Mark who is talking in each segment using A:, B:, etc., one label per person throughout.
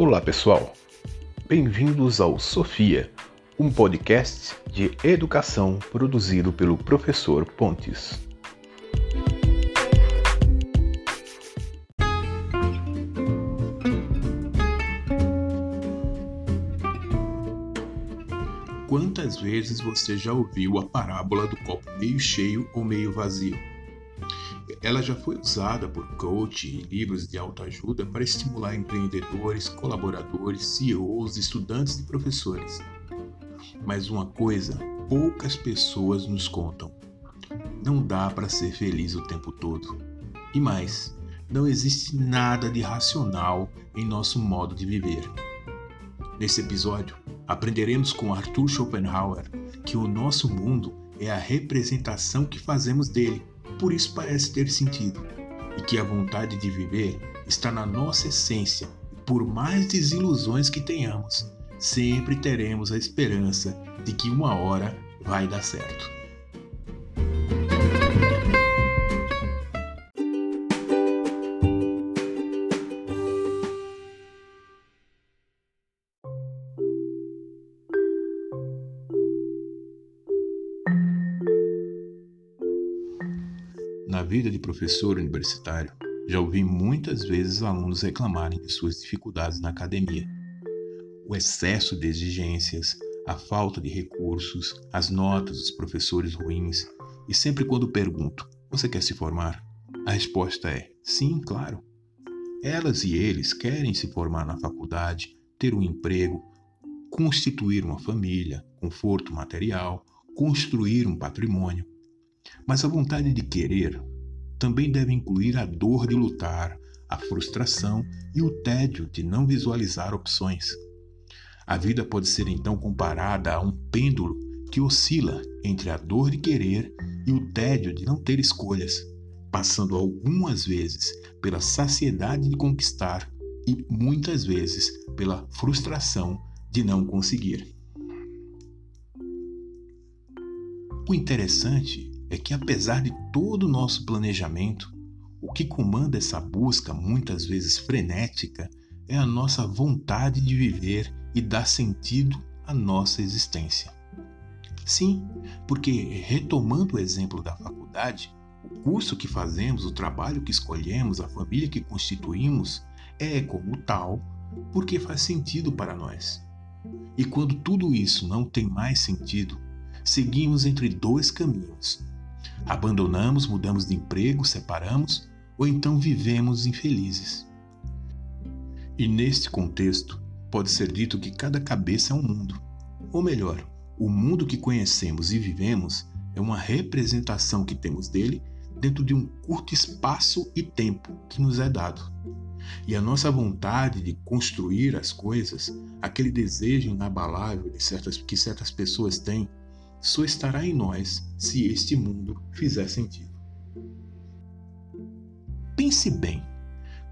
A: Olá pessoal, bem-vindos ao Sofia, um podcast de educação produzido pelo professor Pontes. Quantas vezes você já ouviu a parábola do copo meio cheio ou meio vazio? Ela já foi usada por coach e livros de autoajuda para estimular empreendedores, colaboradores, CEOs, estudantes e professores. Mas uma coisa poucas pessoas nos contam: não dá para ser feliz o tempo todo. E mais, não existe nada de racional em nosso modo de viver. Nesse episódio, aprenderemos com Arthur Schopenhauer que o nosso mundo é a representação que fazemos dele, por isso parece ter sentido, e que a vontade de viver está na nossa essência, e por mais desilusões que tenhamos, sempre teremos a esperança de que uma hora vai dar certo. Vida de professor universitário, já ouvi muitas vezes alunos reclamarem de suas dificuldades na academia. O excesso de exigências, a falta de recursos, as notas dos professores ruins, e sempre quando pergunto: Você quer se formar? A resposta é: Sim, claro. Elas e eles querem se formar na faculdade, ter um emprego, constituir uma família, conforto material, construir um patrimônio. Mas a vontade de querer também deve incluir a dor de lutar, a frustração e o tédio de não visualizar opções. A vida pode ser então comparada a um pêndulo que oscila entre a dor de querer e o tédio de não ter escolhas, passando algumas vezes pela saciedade de conquistar e muitas vezes pela frustração de não conseguir. O interessante é que, apesar de todo o nosso planejamento, o que comanda essa busca, muitas vezes frenética, é a nossa vontade de viver e dar sentido à nossa existência. Sim, porque, retomando o exemplo da faculdade, o curso que fazemos, o trabalho que escolhemos, a família que constituímos, é como tal porque faz sentido para nós. E quando tudo isso não tem mais sentido, seguimos entre dois caminhos, Abandonamos, mudamos de emprego, separamos ou então vivemos infelizes. E neste contexto, pode ser dito que cada cabeça é um mundo. Ou melhor, o mundo que conhecemos e vivemos é uma representação que temos dele dentro de um curto espaço e tempo que nos é dado. E a nossa vontade de construir as coisas, aquele desejo inabalável de certas, que certas pessoas têm só estará em nós se este mundo fizer sentido. Pense bem: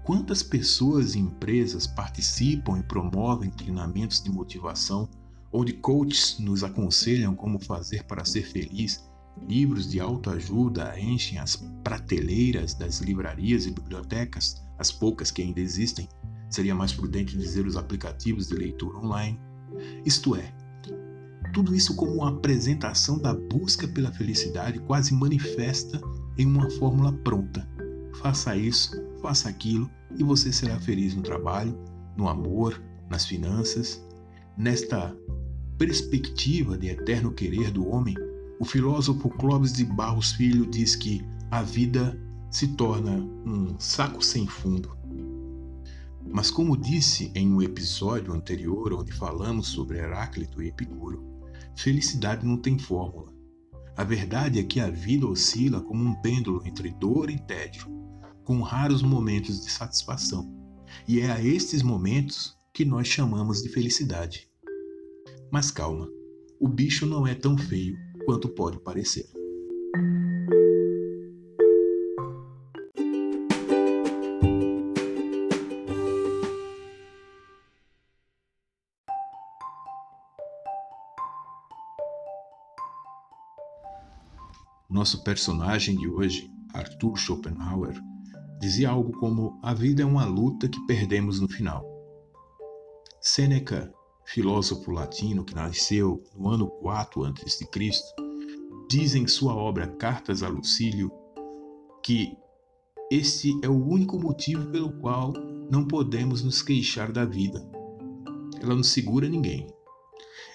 A: quantas pessoas e empresas participam e promovem treinamentos de motivação, onde coaches nos aconselham como fazer para ser feliz, livros de autoajuda enchem as prateleiras das livrarias e bibliotecas, as poucas que ainda existem, seria mais prudente dizer os aplicativos de leitura online. Isto é, tudo isso como uma apresentação da busca pela felicidade quase manifesta em uma fórmula pronta. Faça isso, faça aquilo e você será feliz no trabalho, no amor, nas finanças. Nesta perspectiva de eterno querer do homem, o filósofo Clóvis de Barros Filho diz que a vida se torna um saco sem fundo. Mas, como disse em um episódio anterior, onde falamos sobre Heráclito e Epicuro, Felicidade não tem fórmula. A verdade é que a vida oscila como um pêndulo entre dor e tédio, com raros momentos de satisfação. E é a estes momentos que nós chamamos de felicidade. Mas calma, o bicho não é tão feio quanto pode parecer. Nosso personagem de hoje, Arthur Schopenhauer, dizia algo como: A vida é uma luta que perdemos no final. Sêneca, filósofo latino que nasceu no ano 4 a.C., diz em sua obra Cartas a Lucílio que este é o único motivo pelo qual não podemos nos queixar da vida. Ela não segura ninguém.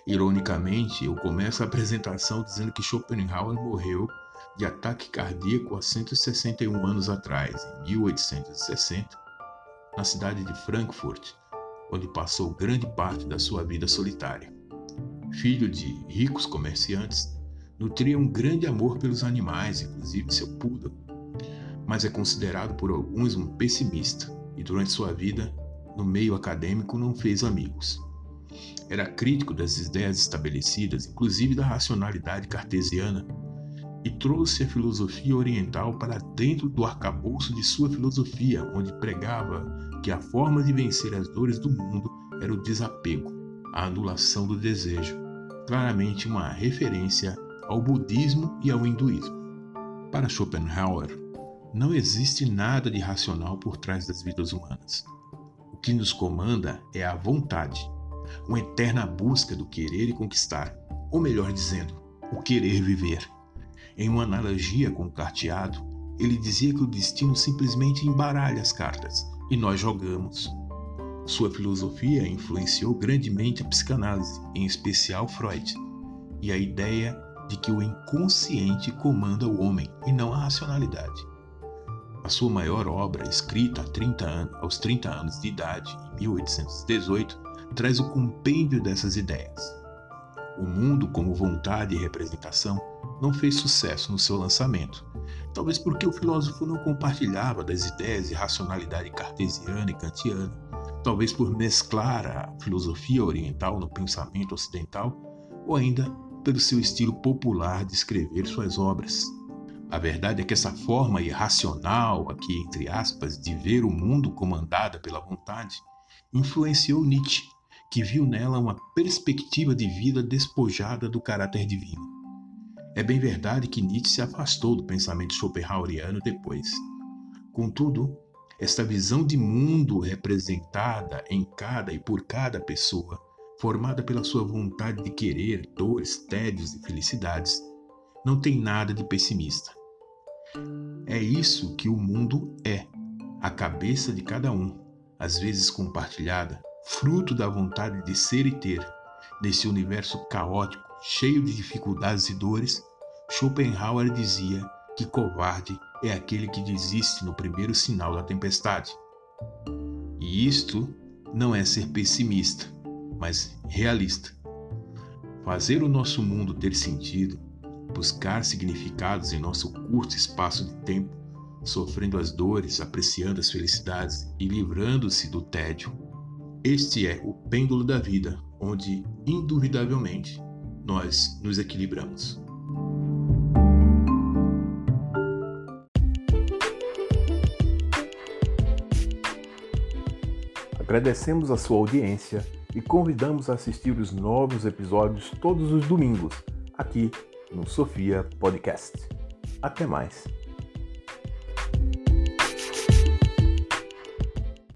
A: Ironicamente, eu começo a apresentação dizendo que Schopenhauer morreu de ataque cardíaco há 161 anos atrás, em 1860, na cidade de Frankfurt, onde passou grande parte da sua vida solitária. Filho de ricos comerciantes, nutria um grande amor pelos animais, inclusive seu poodle, mas é considerado por alguns um pessimista e durante sua vida, no meio acadêmico, não fez amigos. Era crítico das ideias estabelecidas, inclusive da racionalidade cartesiana, e trouxe a filosofia oriental para dentro do arcabouço de sua filosofia, onde pregava que a forma de vencer as dores do mundo era o desapego, a anulação do desejo, claramente uma referência ao budismo e ao hinduísmo. Para Schopenhauer, não existe nada de racional por trás das vidas humanas. O que nos comanda é a vontade, uma eterna busca do querer e conquistar, ou melhor dizendo, o querer viver. Em uma analogia com o carteado, ele dizia que o destino simplesmente embaralha as cartas e nós jogamos. Sua filosofia influenciou grandemente a psicanálise, em especial Freud, e a ideia de que o inconsciente comanda o homem e não a racionalidade. A sua maior obra, escrita 30 anos, aos 30 anos de idade, em 1818, traz o compêndio dessas ideias. O Mundo como Vontade e Representação não fez sucesso no seu lançamento, talvez porque o filósofo não compartilhava das ideias de racionalidade cartesiana e kantiana, talvez por mesclar a filosofia oriental no pensamento ocidental, ou ainda pelo seu estilo popular de escrever suas obras. A verdade é que essa forma irracional, aqui entre aspas, de ver o mundo comandada pela vontade, influenciou Nietzsche que viu nela uma perspectiva de vida despojada do caráter divino. É bem verdade que Nietzsche se afastou do pensamento schopenhaueriano depois. Contudo, esta visão de mundo representada em cada e por cada pessoa, formada pela sua vontade de querer, dores, tédios e felicidades, não tem nada de pessimista. É isso que o mundo é, a cabeça de cada um, às vezes compartilhada, fruto da vontade de ser e ter, nesse universo caótico, cheio de dificuldades e dores, Schopenhauer dizia que covarde é aquele que desiste no primeiro sinal da tempestade. E isto não é ser pessimista, mas realista. Fazer o nosso mundo ter sentido, buscar significados em nosso curto espaço de tempo, sofrendo as dores, apreciando as felicidades e livrando-se do tédio, este é o pêndulo da vida, onde, indubitavelmente, nós nos equilibramos.
B: Agradecemos a sua audiência e convidamos a assistir os novos episódios todos os domingos, aqui no Sofia Podcast. Até mais!